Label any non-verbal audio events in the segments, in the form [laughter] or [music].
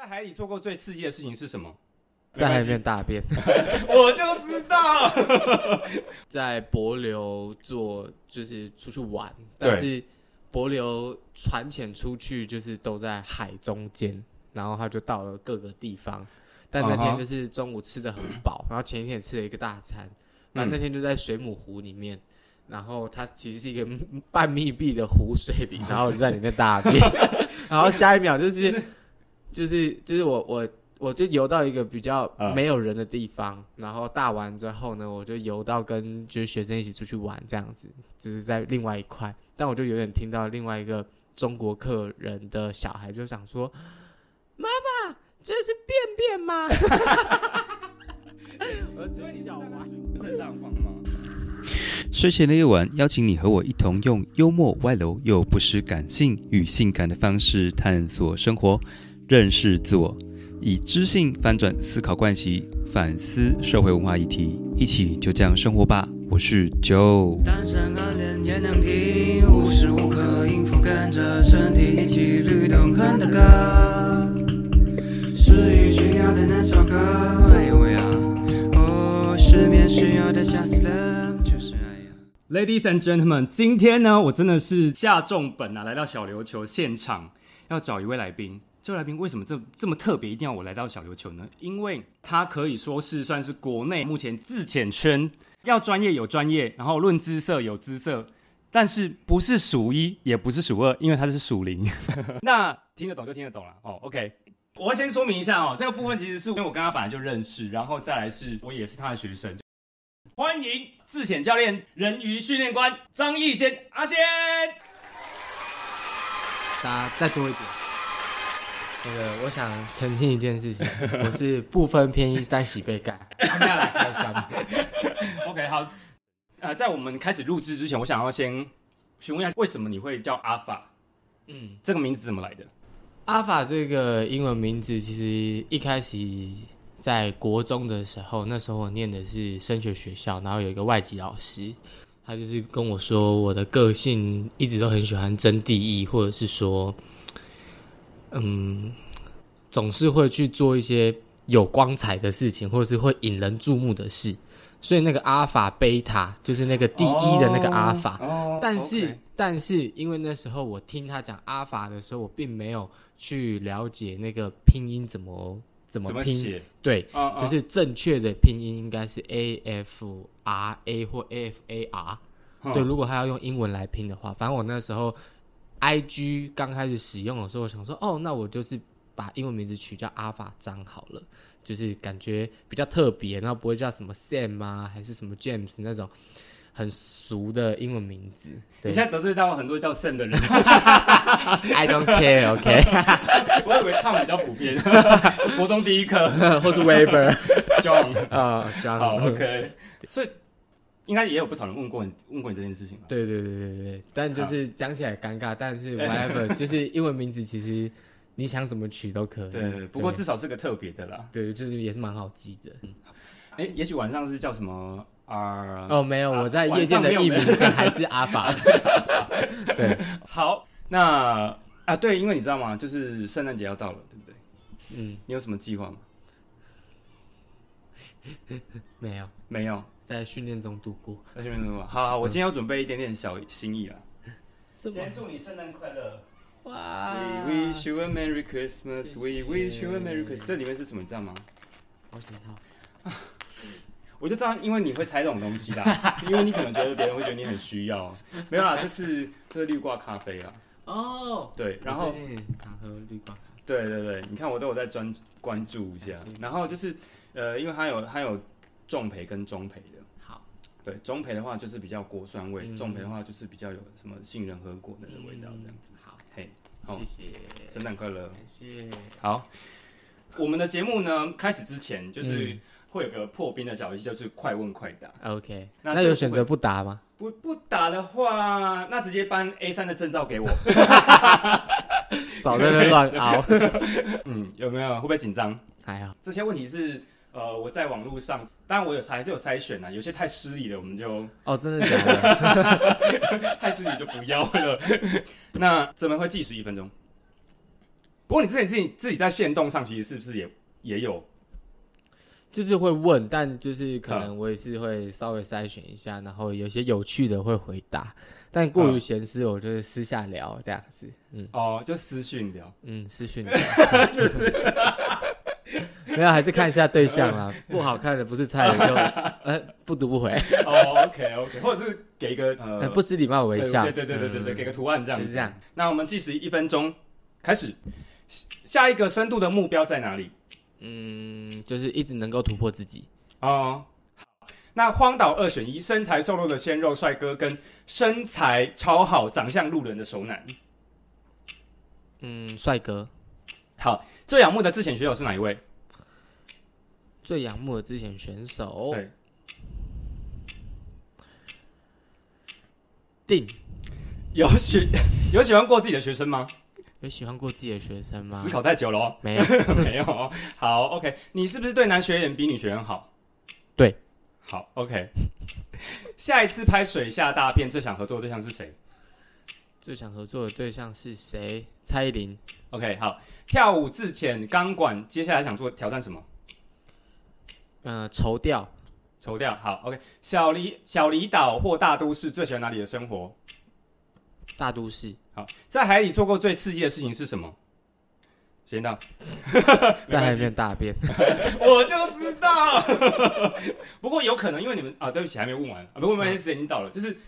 在海里做过最刺激的事情是什么？在海里面大便，[laughs] 我就知道。[laughs] 在博流做就是出去玩，但是博流船潜出去就是都在海中间，然后他就到了各个地方。但那天就是中午吃的很饱，[clears throat] 然后前一天也吃了一个大餐，然后那天就在水母湖里面。然后它其实是一个半密闭的湖水里，[laughs] 然后在里面大便，然后下一秒就是就是就是我我我就游到一个比较嗯没有人的地方，然后大完之后呢，我就游到跟就是学生一起出去玩这样子，就是在另外一块，但我就有点听到另外一个中国客人的小孩就想说：“妈妈，这是便便吗？”我只是笑完。正上方吗？睡前的夜晚，邀请你和我一同用幽默、外露又不失感性与性感的方式探索生活，认识自我，以知性翻转思考惯习，反思社会文化议题，一起就这样生活吧。我是 Joe。单身暗恋也能听，无时无刻应付，跟着身体一起律动，看的歌，是雨需要的那首歌。哎呦喂啊，哦，失眠需要的 Just Love 就是爱呀。Ladies and gentlemen，今天呢，我真的是下重本啊，来到小琉球现场，要找一位来宾。这位来宾为什么这这么特别，一定要我来到小琉球呢？因为他可以说是算是国内目前自潜圈要专业有专业，然后论姿色有姿色，但是不是数一，也不是数二，因为他是属零。[laughs] 那听得懂就听得懂了哦。OK，我要先说明一下哦，这个部分其实是因为我跟他本来就认识，然后再来是我也是他的学生。欢迎自潜教练、人鱼训练官张艺先阿先。大家再多一点。那个，我想澄清一件事情，我是不分偏一，但喜被盖。[laughs] 没有来开玩笑的。OK，好，呃，在我们开始录制之前，我想要先询问一下，为什么你会叫阿法？嗯，这个名字怎么来的？阿法这个英文名字，其实一开始在国中的时候，那时候我念的是升学学校，然后有一个外籍老师，他就是跟我说，我的个性一直都很喜欢争第一，或者是说，嗯，总是会去做一些有光彩的事情，或者是会引人注目的事。所以那个阿法、贝塔就是那个第一的那个阿法，哦但是但是因为那时候我听他讲阿法的时候，我并没有去了解那个拼音怎么怎么拼？对，啊就是正确的拼音应该是 A F R A 或 A F A R。嗯对，如果他要用英文来拼的话，反正我那时候 I G 刚开始使用的时候，我想说，哦，那我就是把英文名字取叫阿法张好了，就是感觉比较特别，然后不会叫什么 Sam 啊，还是什么 James 那种很俗的英文名字。你现在得罪到很多叫 Sam 的人，，[laughs] I don't care，OK，[laughs] 我以为 Tom 比较普遍，[laughs] 国中第一课。或是 Weber John。啊、j o h n 好，OK，所以应该也有不少人问过你问过你这件事情吧？对对对对对，但就是讲起来尴尬，但是 [laughs] whatever，就是英文名字其实你想怎么取都可以。对对，不过至少是个特别的啦。对，就是也是蛮好记的。哎，也许晚上是叫什么啊？哦，没有，啊我在夜店的艺名字还是阿法。[laughs] 对，好，那啊，对，因为你知道吗？就是圣诞节要到了，对不对？嗯，你有什么计划吗？没 [laughs] 有没有，在训练中度过。那就没有。好好，我今天要准备一点点小心意啦。什先祝你圣诞快乐哇 We wish you a Merry Christmas. 谢 We wish you a Merry Christmas. 这里面是什么？你知道吗？保险套。[laughs] 我就知道，因为你会猜这种东西啦，[laughs] 因为你可能觉得别人会觉得你很需要。没有啦，这是这是绿挂咖啡啊。哦，对，然后我最近常喝绿挂咖啡。对对对，你看我都有在专关注一下。然后就是呃，因为它有它有重培跟中培的。好，对，中培的话就是比较果酸味，嗯重培的话就是比较有什么杏仁和果的味道这样子。好，嘿，好谢谢，圣诞快乐！感谢。好，我们的节目呢开始之前就是嗯会有个破冰的小游戏，就是快问快答。OK，那这个那有选择不答吗？不不打的话，那直接颁 A 三的证照给我。[laughs] [laughs] 少在那乱凹。[laughs] 嗯，有没有？会不会紧张？还好，这些问题是呃我在网络上，当然我有还是有筛选啊，有些太失礼的我们就哦，真的假的？[laughs] [laughs] 太失礼就不要了。那怎么会计时一分钟？不过你之前自己自己在线动上，其实是不是也也有？就是会问，但就是可嗯能我也是会稍微筛选一下，然后有些有趣的会回答，但过于嗯闲私，我就是私下聊这样子。嗯哦，就私讯聊。嗯，私讯聊。[laughs] [laughs] 没有，还是看一下对象啦，[laughs] 不好看的不是菜的就 [laughs] 呃不读不回，哦，OK OK，或者是给一个呃呃不失礼貌微笑。对对对对对对，嗯给个图案这样子。是这样。那我们计时一分钟，开始。下一个深度的目标在哪里？嗯，就是一直能够突破自己。哦，那荒岛二选一，身材瘦弱的鲜肉帅哥跟身材超好、长相路人的熟男。嗯，帅哥好，最仰慕的之前选手是哪一位？最仰慕的之前选手对，定有喜 [laughs] 有喜欢过自己的学生吗？有喜欢过自己的学生吗思？考太久了哦，没有，[laughs] 没有哦。好，OK，你是不是对男学员比女学员好？对。好，OK。下一次拍水下大片，最想合作的对象是谁最想合作的对象是谁？蔡依林。？OK，好。跳舞、自潜、钢管，接下来想做挑战什么？呃，绸吊。抽掉。好，OK。小离小离岛或大都市，最喜欢哪里的生活？大都市，好，在海里做过最刺激的事情是什么？时间到，在海里面大便。[laughs] 我就知道。不过有可能，因为你们啊，对不起，还没问完啊，不，问完时间已经到了。就是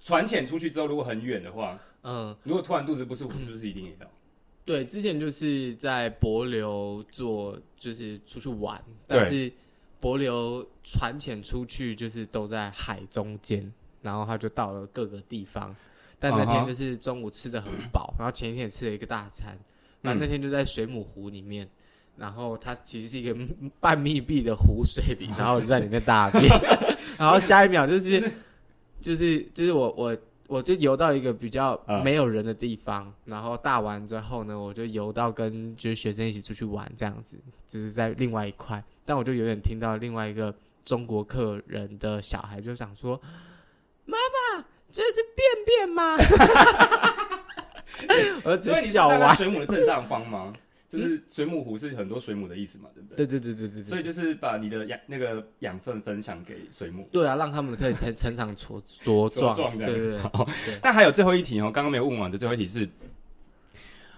船潜出去之后，如果很远的话，嗯，如果突然肚子不舒服，是不是一定也要？对，之前就是在博流做，就是出去玩，但是博流船潜出去就是都在海中间，然后他就到了各个地方。但那天就是中午吃的很饱，[clears throat] 然后前一天也吃了一个大餐，然后那天就在水母湖里面，然后它其实是一个半密闭的湖水里，[laughs] 然后在里面大便，[laughs] 然后下一秒就是 [laughs] 就是就是我我我就游到一个比较嗯没有人的地方，然后大完之后呢，我就游到跟就是学生一起出去玩这样子，就是在另外一块，但我就有点听到另外一个中国客人的小孩就想说：“妈妈，这是便便吗？” [laughs] [laughs] 我只所以你是笑完。站在水母的正上方吗？就是水母湖是很多水母的意思嘛，对不对？对对对对对对，所以就是把你的养那个养分分享给水母。对啊，让他们可以成 [laughs] 成长茁茁壮，对对 [laughs] 对好。但还有最后一题哦，刚刚没有问完的最后一题是，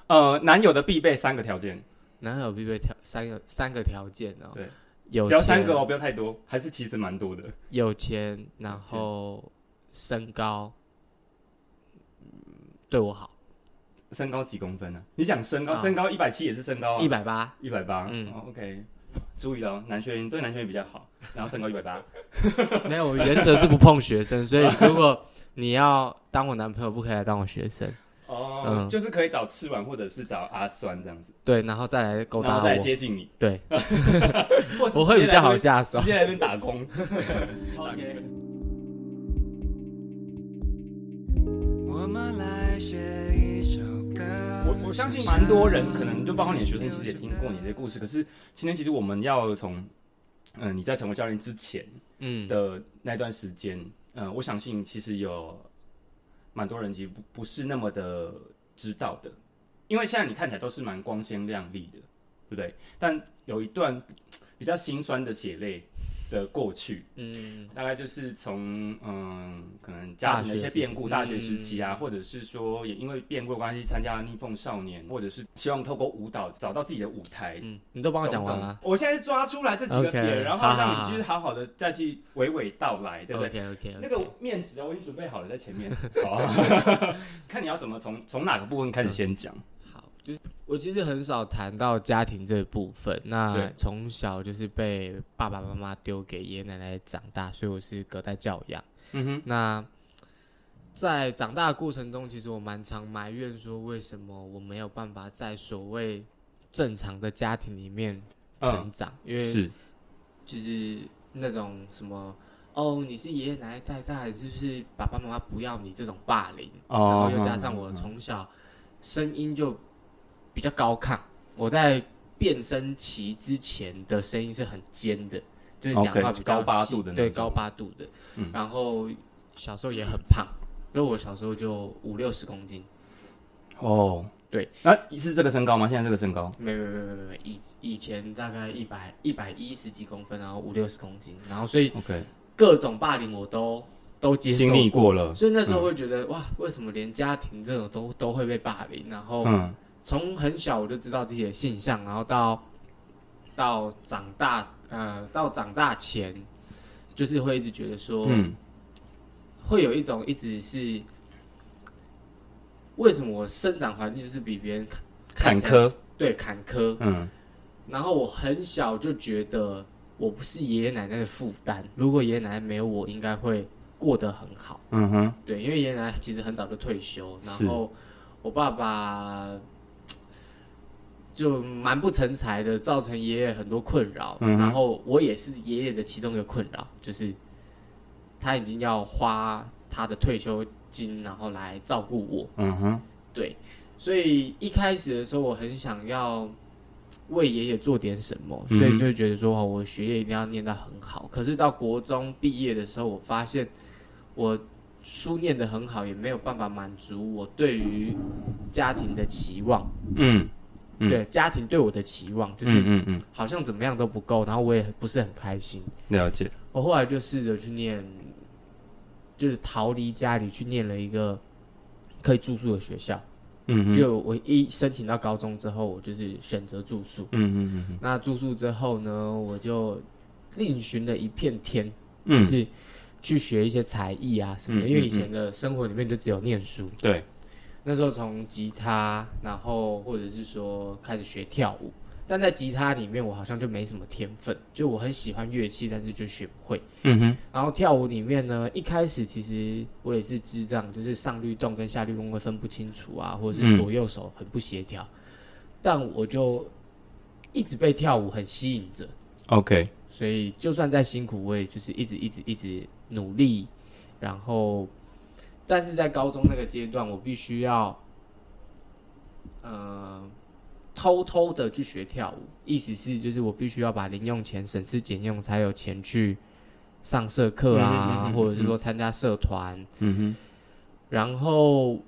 呃，男友的必备三个条件，男友必备条三个三个条件哦，对，有只要三个哦，不要太多，还是其实蛮多的。有钱，然后身高，嗯对我好，身高几公分呢、你讲身高，啊。身高一百七也是身高啊，一百八，一百八，嗯。哦，OK，注意了哦，男学员对男学员比较好，然后身高一百八，[laughs] 没有，我原则是不碰学生，所以如果你要当我男朋友，不可以来当我学生，哦，嗯。就是可以找吃完或者是找阿酸这样子，对，然后再来勾然后再搭我，接近你，对，[laughs] 或是我会比较好下手。直。接来这边打工。[laughs] OK 我们来学。我我相信蛮多人可能就包括你的学生，其实也听过你的故事。可是今天其实我们要从，嗯、你在成为教练之前嗯，的那段时间，嗯、我相信其实有蛮多人其实不不是那么的知道的，因为现在你看起来都是蛮光鲜亮丽的，对不对？但有一段比较心酸的血泪的过去，嗯，大概就是从嗯，可能家庭的一些变故，大大学时期啊，或者是说也因为变故的关系参加逆风少年，或者是希望透过舞蹈找到自己的舞台。嗯，你都帮我讲完了懂我现在是抓出来这几个点然后让你就是好好的再去娓娓道来，对不对？，OK OK 那个面食啊，我已经准备好了，在前面。好，[laughs] [laughs] 看你要怎么从从哪个部分开始先讲。好，就是我其实很少谈到家庭这部分。那对从小就是被爸爸妈妈丢给爷爷奶奶长大，所以我是隔代教养。嗯哼，那在长大的过程中，其实我蛮常埋怨说，为什么我没有办法在所谓正常的家庭里面成长？因为是，就是那种什么。哦，你是爷爷奶奶带大的，是不是爸爸妈妈不要你这种霸凌？然哦后又加上我从小声音就比较高亢，我在变声期之前的声音是很尖的，就是讲话比较高八度的对高八度的。嗯然后小时候也很胖，因为我小时候就五六十公斤，哦，对，那啊，是这个身高吗？现在这个身高？没没没没没没，以以前大概一百一百一十几公分，然后五六十公斤，然后所以 OK，各种霸凌我都都接受经历过，过了。所以那时候会觉得、哇，为什么连家庭这种都都会被霸凌？然后嗯从很小我就知道自己的性向，然后到到长大，呃，到长大前，就是会一直觉得说，嗯。会有一种一直是为什么我生长环境就是比别人坎坷。对坎坷，嗯。然后我很小就觉得我不是爷爷奶奶的负担，如果爷爷奶奶没有我，应该会过得很好。嗯哼，对，因为爷爷奶奶其实很早就退休，然是后我爸爸就蛮不成才的，造成爷爷很多困扰。嗯然后我也是爷爷的其中一个困扰，就是他已经要花他的退休金，然后来照顾我。嗯哼，对，所以一开始的时候，我很想要为爷爷做点什么，所以就会觉得说，哦，我学业一定要念得很好。可是到国中毕业的时候，我发现我书念得很好，也没有办法满足我对于家庭的期望，嗯嗯对家庭对我的期望，就是嗯嗯嗯，好像怎么样都不够，然后我也不是很开心。了解。我后来就试着去念，就是逃离家里去念了一个可以住宿的学校。嗯哼，就我一申请到高中之后，我就是选择住宿。嗯嗯嗯那住宿之后呢，我就另寻了一片天，就嗯，是去学一些才艺啊什么的。嗯因为以嗯前的生活里面就只有念书，对，那时候从吉他，然后或者是说开始学跳舞。但在吉他里面，我好像就没什么天分，就我很喜欢乐器，但是就学不会。嗯哼，然后跳舞里面呢，一开始其实我也是智障，就是上律动跟下律动会分不清楚啊，或者嗯是左右手很不协调。但我就一直被跳舞很吸引着，OK，所以就算再辛苦，我也就是一直一直一直努力。然后，但是在高中那个阶段，我必须要，呃，偷偷的去学跳舞，意思是就是我必须要把零用钱省吃俭用，才有钱去上社课啊，或者是说参加社团。嗯然后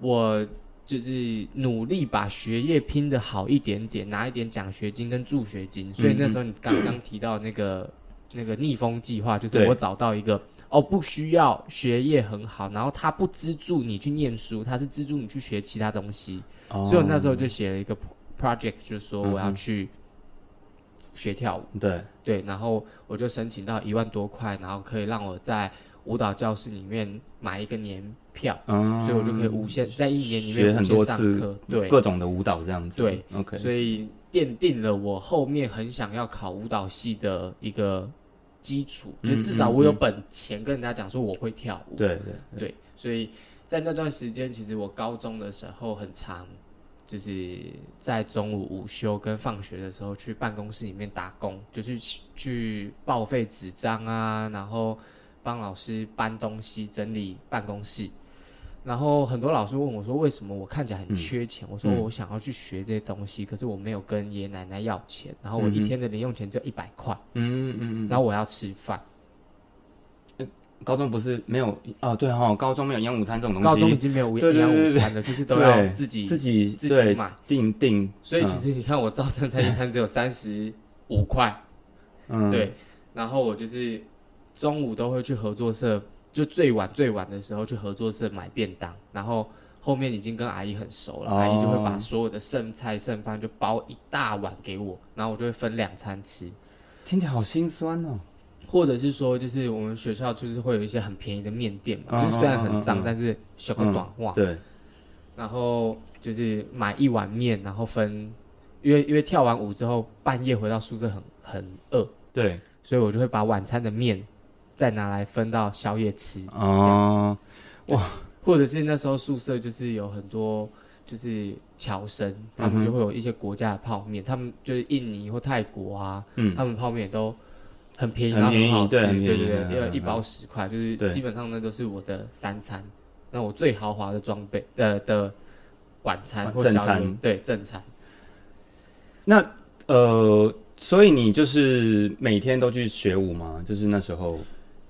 我就是努力把学业拼得好一点点，拿一点奖学金跟助学金。所以那时候你刚刚提到那个那个逆风计划，就是我找到一个哦，不需要学业很好，然后他不资助你去念书，他是资助你去学其他东西。哦，所以我那时候就写了一个 project，就是说我要去学跳舞。对，对，然后我就申请到一万多块，然后可以让我在舞蹈教室里面买一个年票，嗯，所以我就可以无限在一年里面无限上很多次课。对，各种的舞蹈这样子。对，OK，所以奠定了我后面很想要考舞蹈系的一个基础，就嗯至少我有本钱跟人家讲说我会跳舞。对对对，所以在那段时间，其实我高中的时候很长，就是在中午午休跟放学的时候去办公室里面打工，就是去去报废纸张啊，然后帮老师搬东西、整理办公室。然后很多老师问我说：“为什么我看起来很缺钱？”我说：“嗯我想要去学这些东西，可是我没有跟爷爷奶奶要钱，然后我一天的零用钱只有一百块，嗯嗯嗯。然后我要吃饭。高中不是没有哦，对哈、高中没有营养午餐这种东西。高中已经没有营养对对对午餐了，就是都要自己自己自己对买。定定，所以其实你看，我早餐餐一餐只有三十五块，嗯，对。然后我就是中午都会去合作社，就最晚最晚的时候去合作社买便当，然后后面已经跟阿姨很熟了，哦。阿姨就会把所有的剩菜剩饭就包一大碗给我，然后我就会分两餐吃。听起来好心酸哦。或者是说，就是我们学校就是会有一些很便宜的面店嘛，嗯就是虽然很脏，但是小个短袜，对，然后就是买一碗面，然后分，因为因为跳完舞之后半夜回到宿舍很很饿，对，所以我就会把晚餐的面再拿来分到宵夜吃，哦，哇。或者是那时候宿舍就是有很多就是侨生，他们就会有一些国家的泡面，他们就是印尼或泰国啊，嗯，他们泡面都很便宜，很然后很便宜好吃，对对对一包十块，就是基本上那都是我的三餐，那我最豪华的装备的的晚餐或宵夜正餐对正餐。那呃，所以你就是每天都去学舞吗？就是那时候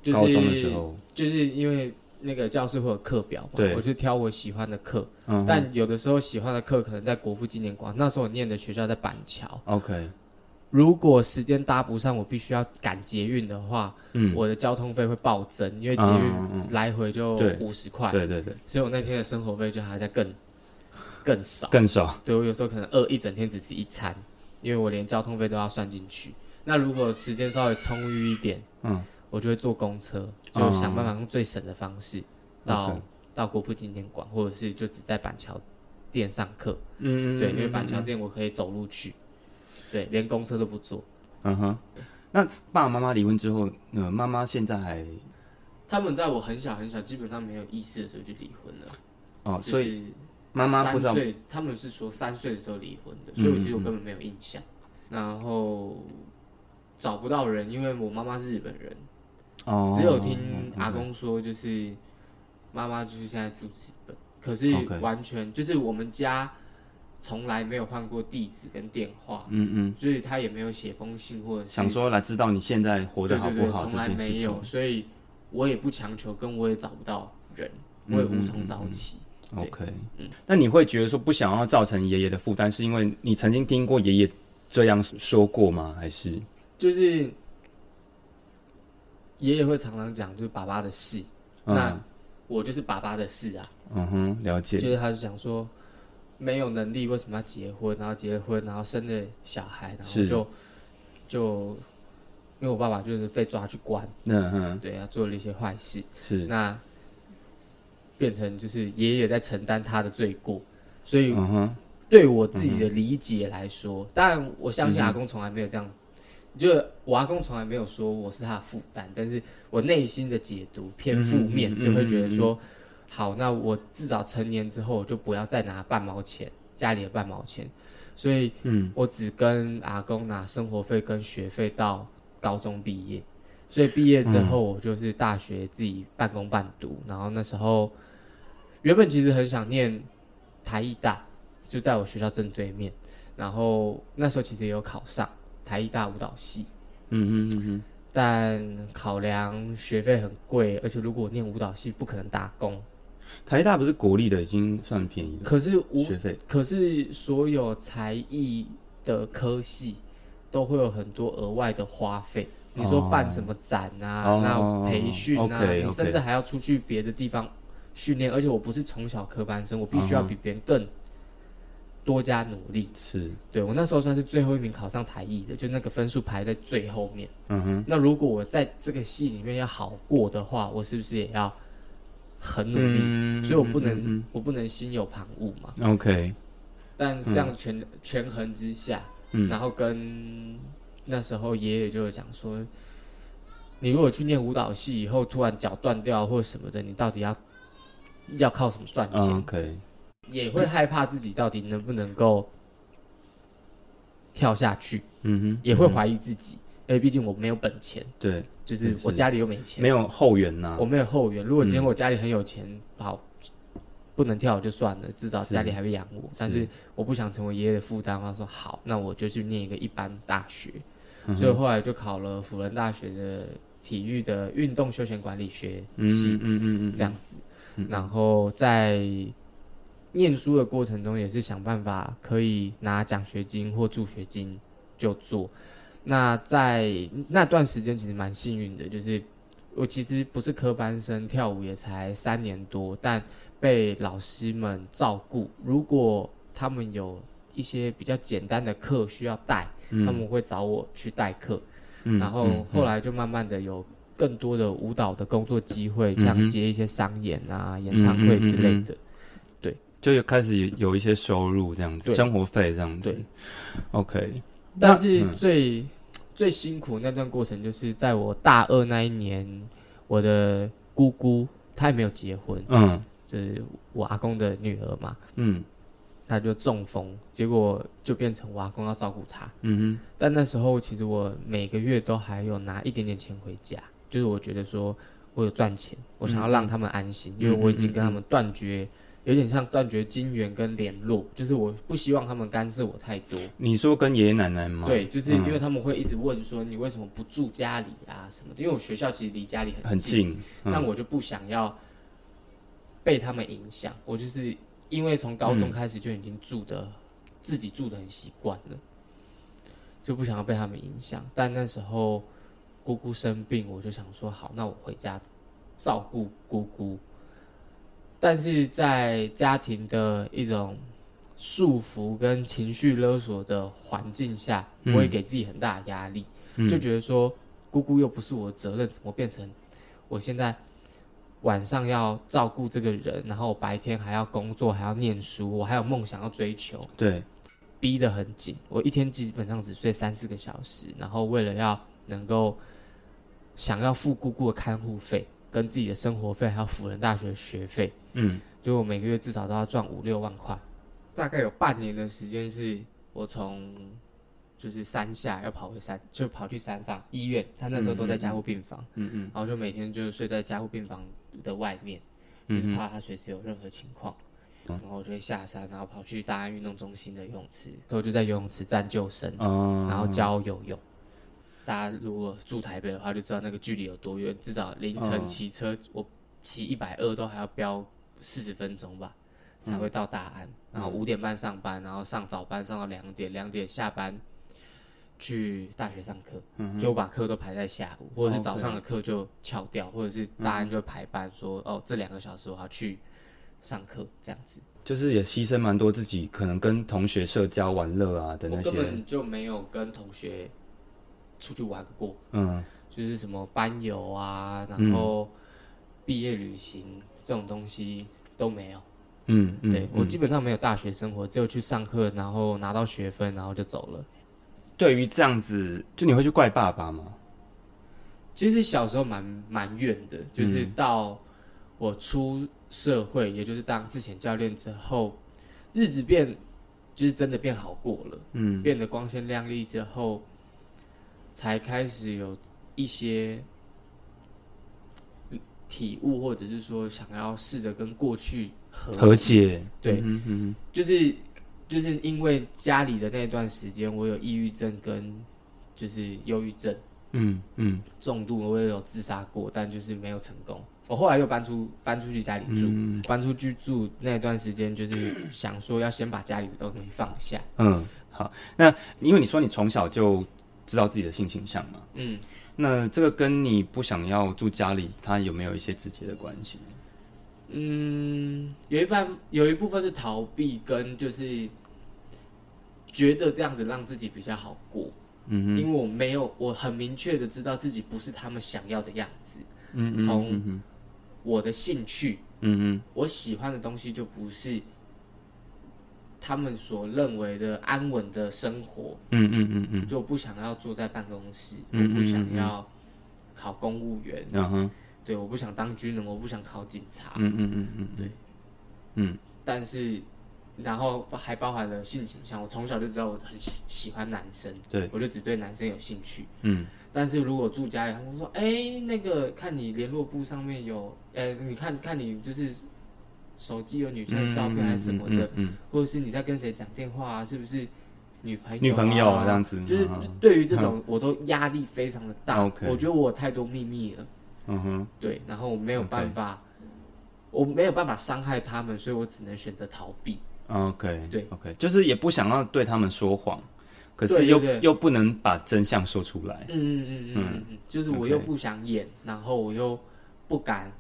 就是高中的时候，就是因为那个教室会有课表嘛，我就挑我喜欢的课。嗯，但有的时候喜欢的课可能在国父纪念馆，那时候我念的学校在板桥。OK，如果时间搭不上，我必须要赶捷运的话，嗯，我的交通费会暴增，因为捷运来回就五十块，对对对，所以我那天的生活费就还在更更少。更少，对我有时候可能饿一整天只吃一餐，因为我连交通费都要算进去。那如果时间稍微充裕一点，嗯，我就会坐公车，就想办法用最省的方式到、到国父纪念馆，或者是就只在板桥店上课。嗯对，因为板桥店我可以走路去，对，连公车都不坐。嗯哼，那爸爸妈妈离婚之后，呃，妈妈现在还他们在我很小很小，基本上没有意识的时候就离婚了。哦，所以妈妈不知道三岁，他们是说三岁的时候离婚的，所以我其实我根本没有印象。然后找不到人，因为我妈妈是日本人，哦，只有听嗯阿公说，就是妈妈就是现在住日本，可是 OK 完全就是我们家从来没有换过地址跟电话，嗯嗯，所以他也没有写封信或者是想说来知道你现在活得好对对对，不好从来件事情。没有，所以我也不强求，跟我也找不到人，我也无从找起。OK，那你会觉得说不想要造成爷爷的负担，是因为你曾经听过爷爷这样说过吗？还是？就是爷爷会常常讲，就是爸爸的事，那嗯我就是爸爸的事啊。嗯哼，了解，就是他就讲说，没有能力为什么要结婚？然后结婚，然后生了小孩，然后是。就就因为我爸爸就是被抓去关，嗯哼，对啊，做了一些坏事，是，那变成就是爷爷在承担他的罪过，所以嗯哼，对我自己的理解来说，当然我相信阿公从来没有这样，就我阿公从来没有说我是他的负担，但是我内心的解读偏负面，就会觉得说，好，那我至少成年之后我就不要再拿半毛钱，家里的半毛钱，所以嗯。我只跟阿公拿生活费跟学费到高中毕业，所以毕业之后我就是大学自己半工半读，然后那时候原本其实很想念台艺大，就在我学校正对面，然后那时候其实也有考上台艺大舞蹈系，嗯哼嗯哼，但考量学费很贵，而且如果我念舞蹈系不可能打工，台大不是国立的，已经算便宜了，可是舞学费，可是所有才艺的科系都会有很多额外的花费。你说办什么展啊，哦。那培训啊你甚至还要出去别的地方训练，而且我不是从小科班生，我必须要比别人更多加努力。是，对我那时候算是最后一名考上台艺的，就那个分数排在最后面。嗯哼，那如果我在这个系里面要好过的话，我是不是也要很努力？嗯所以我不能，嗯我不能心有旁骛嘛。嗯 OK，但这样权、权衡之下，嗯然后跟那时候爷爷就有讲说，你如果去念舞蹈系以后突然脚断掉或什么的，你到底要要靠什么赚钱？嗯 OK，也会害怕自己到底能不能够跳下去，嗯哼，也会怀疑自己，因为毕竟我没有本钱，对，就是我家里又没钱，没有后援呐。我，没有后援。如果今天嗯我家里很有钱，好，不能跳就算了，至少家里还会养我。但是我不想成为爷爷的负担，他说好，那我就去念一个一般大学。嗯所以后来就考了辅仁大学的体育的运动休闲管理学嗯系嗯，嗯嗯，这样子。然后在念书的过程中，也是想办法可以拿奖学金或助学金就做。那在那段时间其实蛮幸运的，就是我其实不是科班生，跳舞也才三年多，但被老师们照顾。如果他们有一些比较简单的课需要带，他们会找我去代课。嗯然后后来就慢慢的有更多的舞蹈的工作机会，像接一些商演啊、演唱会之类的。就有开始有一些收入这样子，生活费这样子。对。OK，但是嗯。最、最辛苦那段过程，就是在我大二那一年，我的姑姑她也没有结婚，嗯。就是我阿公的女儿嘛，嗯。她就中风，结果就变成我阿公要照顾她。嗯哼。但那时候其实我每个月都还有拿一点点钱回家，就是我觉得说我有赚钱，我想要让他们安心，因为我已经跟他们断绝，有点像断绝金源跟联络，就是我不希望他们干涉我太多。你说跟爷爷奶奶吗？对，就是因为嗯他们会一直问说你为什么不住家里啊什么的，因为我学校其实离家里很很近，近，嗯但我就不想要被他们影响，我就是因为从高中嗯开始就已经住的、自己住的很习惯了，就不想要被他们影响。但那时候姑姑生病，我就想说好，那我回家照顾姑姑。但是在家庭的一种束缚跟情绪勒索的环境下，嗯我也给自己很大的压力，嗯。就觉得说姑姑又不是我的责任，怎么变成我现在晚上要照顾这个人，然后白天还要工作，还要念书，我还有梦想要追求，对，逼得很紧。我一天基本上只睡三四个小时，然后为了要能够想要付姑姑的看护费，跟自己的生活费，还有辅仁大学的学费，嗯就我每个月至少都要赚五六万块。大概有半年的时间是我从就是山下要跑回山，就跑去山上医院，他那时候都在加护病房，嗯嗯然后就每天就睡在加护病房的外面，就是怕他随时有任何情况。然后我就会下山，然后跑去大安运动中心的游泳池，我就在游泳池站救生，哦，然后教游泳。大家如果住台北的话，就知道那个距离有多远。至少凌晨哦骑车，我骑一百二都还要飙四十分钟吧，才会到大安。然后五点半上班，然后上早班上到两点，两点下班去大学上课，就把课都排在下午，或者是早上的课就翘掉，或者是大安就排班说，哦，这两个小时我要去上课，这样子。就是也牺牲蛮多自己可能跟同学社交玩乐啊的我根那些，本就没有跟同学出去玩过。嗯就是什么班游啊，然后毕业旅行这种东西都没有。嗯嗯，对我嗯基本上没有大学生活，只有去上课，然后拿到学分，然后就走了。对于这样子，就你会去怪爸爸吗？其实小时候蛮蛮怨的，就是到我出社会，也就是当自潜教练之后，日子变就是真的变好过了，嗯变得光鲜亮丽之后，才开始有一些体悟，或者是说想要试着跟过去和和解，对。嗯嗯就是就是因为家里的那段时间，我有抑郁症跟就是忧郁症。嗯嗯。重度，我也有自杀过，但就是没有成功。我后来又搬出搬出去家里住，嗯。搬出去住那段时间，就是想说要先把家里的东西放下。嗯，好。那因为你说你从小就知道自己的性倾向嘛，嗯，那这个跟你不想要住家里，它有没有一些直接的关系？嗯，有一半有一部分是逃避，跟就是觉得这样子让自己比较好过。嗯因为我没有，我很明确的知道自己不是他们想要的样子。嗯嗯，从嗯我的兴趣，嗯嗯我喜欢的东西就不是他们所认为的安稳的生活。嗯嗯嗯嗯就我不想要坐在办公室，嗯我不想要考公务员，嗯哼，对，我不想当军人，我不想考警察。嗯嗯嗯嗯，对，嗯但是，然后还包含了性倾向。我从小就知道我很喜喜欢男生，对，我就只对男生有兴趣。嗯但是如果住家里，他们说，哎、那个看你联络簿上面有，哎、你看看你就是手机有女生的照片还是什么的，嗯，或者是你在跟谁讲电话啊，是不是女朋友、啊？女朋友这样子就是嗯对于这种我都压力非常的大。我觉得我有太多秘密了，嗯哼，对，然后我没有办法我没有办法伤害他们，所以我只能选择逃避。OK，对，OK，就是也不想要对他们说谎，可是又又不能把真相说出来。嗯嗯嗯嗯嗯，就是我又不想演，然后我又不敢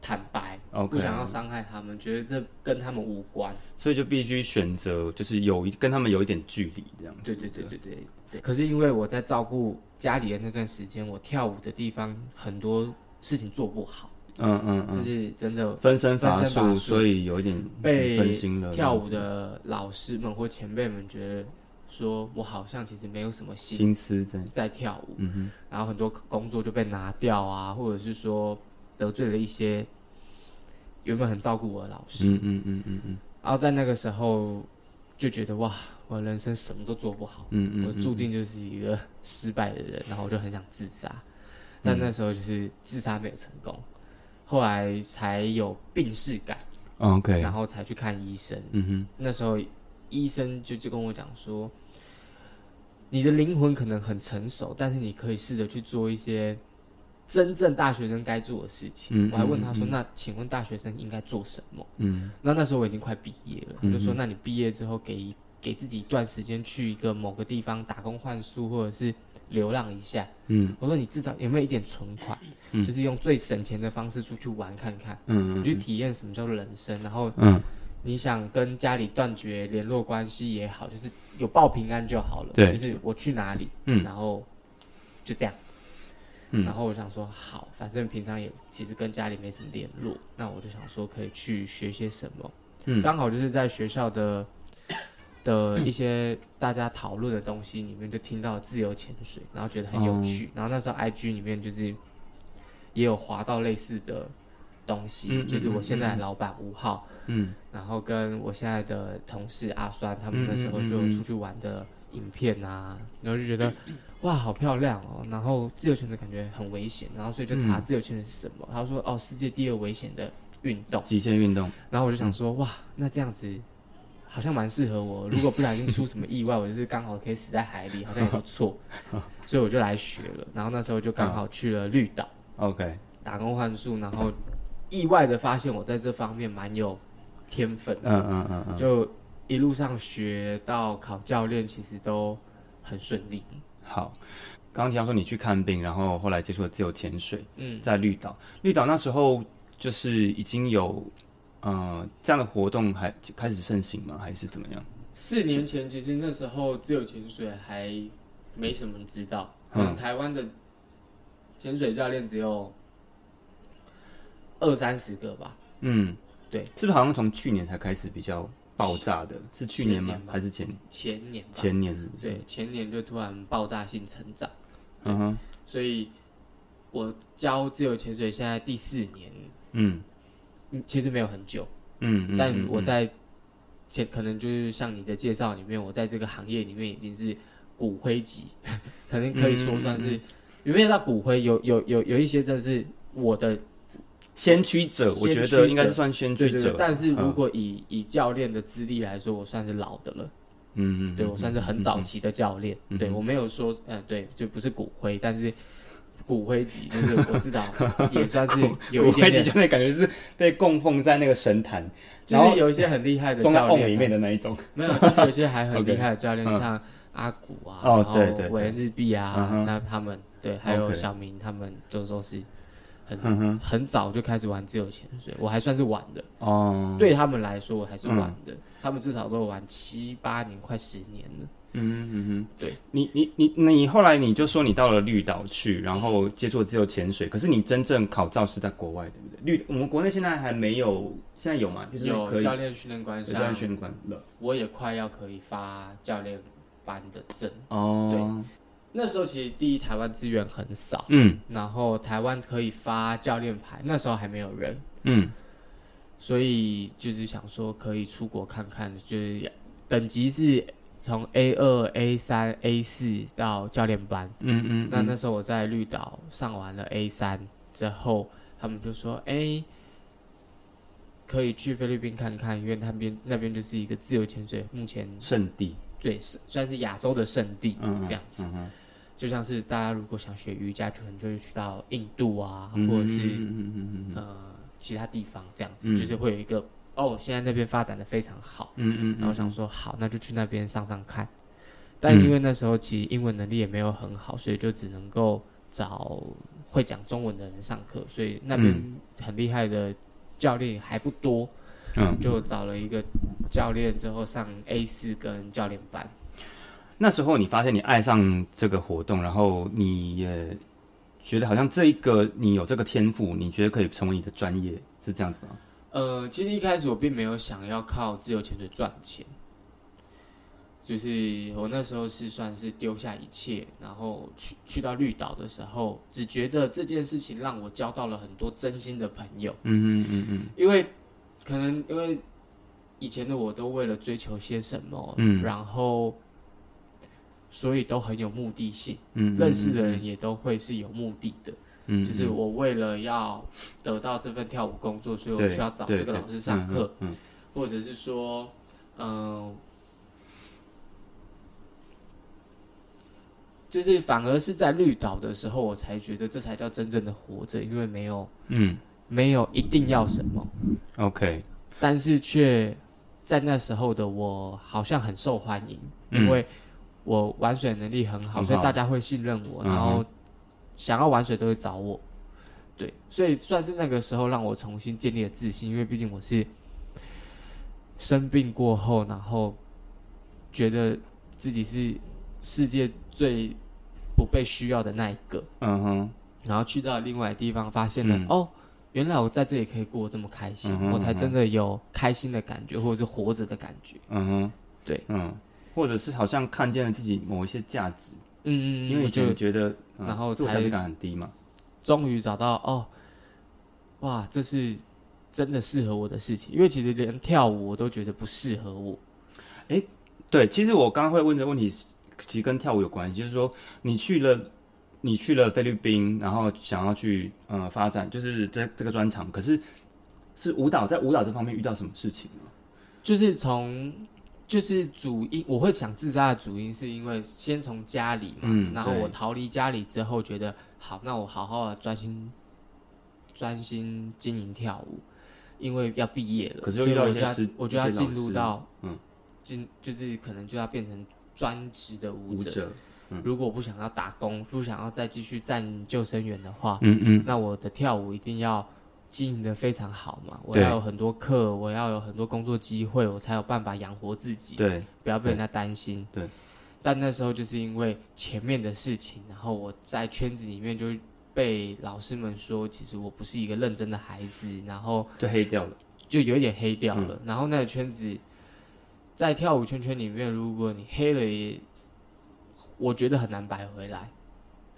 坦白不想要伤害他们，觉得这跟他们无关。所以就必须选择，就是有一跟他们有一点距离这样子。对对对对对对。可是因为我在照顾家里的那段时间，我跳舞的地方很多事情做不好，嗯嗯嗯，就是真的分身乏术，所以有一点被分心了。跳舞的老师们或前辈们觉得说我好像其实没有什么心心思在，在跳舞，嗯哼，然后很多工作就被拿掉啊，或者是说得罪了一些原本很照顾我的老师，嗯嗯嗯嗯嗯。然后在那个时候就觉得哇，我人生什么都做不好，嗯嗯，我注定就是一个失败的人，然后我就很想自杀，但那时候就是自杀没有成功，后来才有病逝感，OK，然后才去看医生，嗯哼，那时候医生就就跟我讲说，你的灵魂可能很成熟，但是你可以试着去做一些真正大学生该做的事情。嗯我还问他说：“嗯嗯那请问大学生应该做什么嗯？”那那时候我已经快毕业了，他就说：“嗯那你毕业之后给给自己一段时间去一个某个地方打工换宿，或者是流浪一下。”嗯我说：“你至少有没有一点存款？嗯就是用最省钱的方式出去玩看看，嗯你去体验什么叫做人生。然后嗯你想跟家里断绝联络关系也好，就是有报平安就好了。对就是我去哪里，嗯然后就这样。嗯然后我想说，好，反正平常也其实跟家里没什么联络，那我就想说可以去学些什么。嗯刚好就是在学校的的一些大家讨论的东西里面，就听到自由潜水，然后觉得很有趣。哦然后那时候 IG 里面就是也有滑到类似的东西，就是我现在老板吴浩，嗯然后跟我现在的同事阿酸，他们那时候就出去玩的影片啊，然后就觉得 [coughs] 哇好漂亮哦，然后自由潜水感觉很危险，然后所以就查嗯。自由潜水是什么，他说哦世界第二危险的运动，极限运动，然后我就想说哇那这样子好像蛮适合我，如果不小心出什么意外，我就是刚好可以死在海里，好像也不错，[laughs] 所以我就来学了，然后那时候就刚好去了绿岛。OK，打工换宿，然后意外的发现我在这方面蛮有天分的，嗯嗯嗯嗯，就一路上学到考教练，其实都很顺利。好。刚刚提到说你去看病，然后后来接触了自由潜水，嗯，在绿岛，绿岛那时候就是已经有呃这样的活动还开始盛行吗？还是怎么样？四年前其实那时候自由潜水还没什么人知道，可能嗯台湾的潜水教练只有二三十个吧。嗯，对，是不是好像从去年才开始比较爆炸的？是去年吗？年？还是前前年吧，前年是不是？对，前年就突然爆炸性成长，嗯哼，所以我教自由潜水现在第四年，嗯。嗯其实没有很久。嗯嗯，但嗯。我在前可能就是像你的介绍里面，我在这个行业里面已经是骨灰级，[laughs] 可能可以说算嗯是有没有到骨灰，有有有有一些真的是我的先驱者，我觉得应该是算先驱者。对对对，。但是如嗯。果以以教练的资历来说，我算是老的了，嗯嗯，对我算是很早嗯期的教练，嗯对我没有说呃对，就不是骨灰，但是。骨灰级就是 [laughs] 我至少也算是 [laughs] 有一骨灰点点，级教练感觉是被供奉在那个神坛，然后就是有一些很厉害的教练啊。里面的那一种。没有，就是有一些还很 [laughs] 厉害的教练，嗯。像阿古啊，哦然后对对对。伟人日币啊，那他们对，还有小明他们就都是很、嗯哼，很早就开始玩自由潜水，我还算是晚的，哦，对他们来说我还是晚的，他们至少都玩七八年，快十年了。嗯嗯哼，对你你你你后来你就说你到了绿岛去，然后接触自由潜水，可是你真正考照是在国外，对不对？绿我们国内现在还没有，现在有吗？就是有教练训练官有教练，训练官了。我也快要可以发教练班的证。哦，那时候其实第一台湾资源很少，嗯然后台湾可以发教练牌，那时候还没有人。嗯所以就是想说可以出国看看，就是等级是从 A 二、A 三、A 四到教练班。嗯嗯，那那时候我在绿岛上完了 A 三之后，他们就说：“哎、可以去菲律宾看看，因为那边那边就是一个自由潜水，目前圣地，最是算是亚洲的圣地，嗯这样子。就像是大家如果想学瑜伽，可能就会去到印度啊，嗯或者是呃其他地方这样子，嗯。就是会有一个哦，现在那边发展的非常好，嗯嗯，然后想说好，那就去那边上上看。但因为那时候其实英文能力也没有很好，所以就只能够找会讲中文的人上课，所以那边很厉害的教练还不多，嗯，就找了一个教练之后上 A 四跟教练班。那时候你发现你爱上这个活动，然后你也觉得好像这一个你有这个天赋，你觉得可以成为你的专业，是这样子吗？呃，其实一开始我并没有想要靠自由潜水赚钱，就是我那时候是算是丢下一切，然后去去到绿岛的时候，只觉得这件事情让我交到了很多真心的朋友，嗯嗯嗯嗯因为可能因为以前的我都为了追求些什么，嗯。然后所以都很有目的性，嗯，认识的人也都会是有目的的。嗯，就是我为了要得到这份跳舞工作，所以我需要找这个老师上课，嗯或者是说，嗯、就是反而是在绿岛的时候，我才觉得这才叫真正的活着，因为没有嗯。没有一定要什么，，OK，但是却在那时候的我好像很受欢迎，嗯。因为我玩水能力很好，很好。所以大家会信任我，嗯然后想要玩水都会找我。对，所以算是那个时候让我重新建立了自信，因为毕竟我是生病过后，然后觉得自己是世界最不被需要的那一个，嗯哼，然后去到另外的地方，发现了、嗯。哦，原来我在这里可以过得这么开心，嗯哼我才真的有开心的感觉，或者是活着的感觉。嗯哼，对，嗯，或者是好像看见了自己某一些价值，嗯嗯，因为以前觉得，嗯然后才自我价值感很低嘛，终于找到哦，哇，这是真的适合我的事情。因为其实连跳舞我都觉得不适合我。哎对，其实我刚刚会问这个问题，其实跟跳舞有关系，就是说你去了，你去了菲律宾，然后想要去呃发展，就是这这个专长，可是是舞蹈在舞蹈这方面遇到什么事情吗？就是从就是主因，我会想自杀的主因是因为先从家里嘛，嗯然后我逃离家里之后，觉得好，那我好好的专心专心经营跳舞，因为要毕业了，可是我就要我就要进入到嗯。进就是可能就要变成专职的舞者。舞者，如果不想要打工，不想要再继续站救生员的话，嗯嗯。那我的跳舞一定要经营的非常好嘛。我要有很多课，我要有很多工作机会，我才有办法养活自己，对，不要被人家担心。对。但那时候就是因为前面的事情，然后我在圈子里面就被老师们说，其实我不是一个认真的孩子，然后就黑掉了，就有一点黑掉嗯了。然后那个圈子，在跳舞圈圈里面，如果你黑了也，我觉得很难白回来，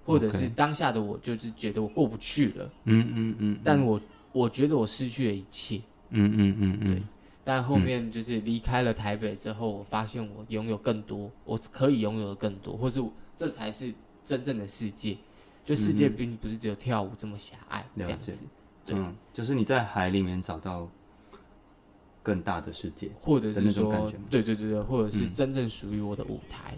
或者是当下的我就是觉得我过不去了，嗯嗯嗯，但我我觉得我失去了一切。嗯嗯嗯嗯，对。但后面就是离开了台北之后，我发现我拥有更多，我可以拥有的更多，或是这才是真正的世界。就世界并不是只有跳舞这么狭隘这样子，对。嗯，就是你在海里面找到更大的世界，或者是说对对对对，或者是嗯。真正属于我的舞台，